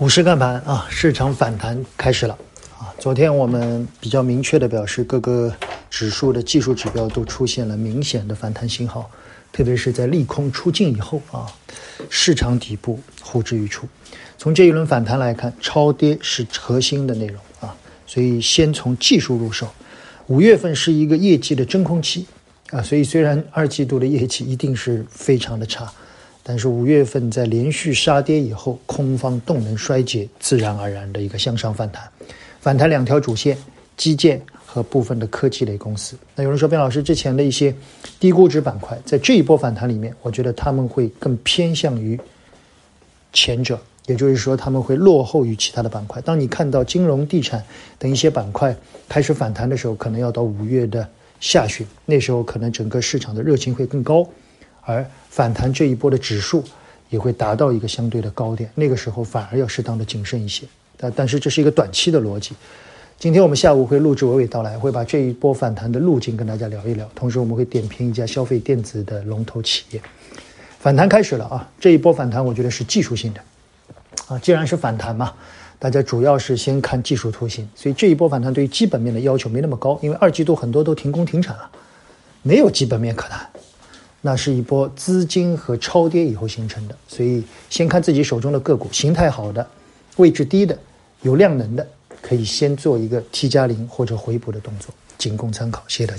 五市看盘啊，市场反弹开始了啊！昨天我们比较明确的表示，各个指数的技术指标都出现了明显的反弹信号，特别是在利空出尽以后啊，市场底部呼之欲出。从这一轮反弹来看，超跌是核心的内容啊，所以先从技术入手。五月份是一个业绩的真空期啊，所以虽然二季度的业绩一定是非常的差。但是五月份在连续杀跌以后，空方动能衰竭，自然而然的一个向上反弹，反弹两条主线：基建和部分的科技类公司。那有人说，边老师之前的一些低估值板块，在这一波反弹里面，我觉得他们会更偏向于前者，也就是说，他们会落后于其他的板块。当你看到金融、地产等一些板块开始反弹的时候，可能要到五月的下旬，那时候可能整个市场的热情会更高。而反弹这一波的指数也会达到一个相对的高点，那个时候反而要适当的谨慎一些。但但是这是一个短期的逻辑。今天我们下午会录制娓娓道来，会把这一波反弹的路径跟大家聊一聊。同时我们会点评一家消费电子的龙头企业。反弹开始了啊！这一波反弹我觉得是技术性的啊。既然是反弹嘛，大家主要是先看技术图形。所以这一波反弹对于基本面的要求没那么高，因为二季度很多都停工停产了，没有基本面可谈。那是一波资金和超跌以后形成的，所以先看自己手中的个股，形态好的、位置低的、有量能的，可以先做一个 T 加零或者回补的动作，仅供参考。谢谢大家。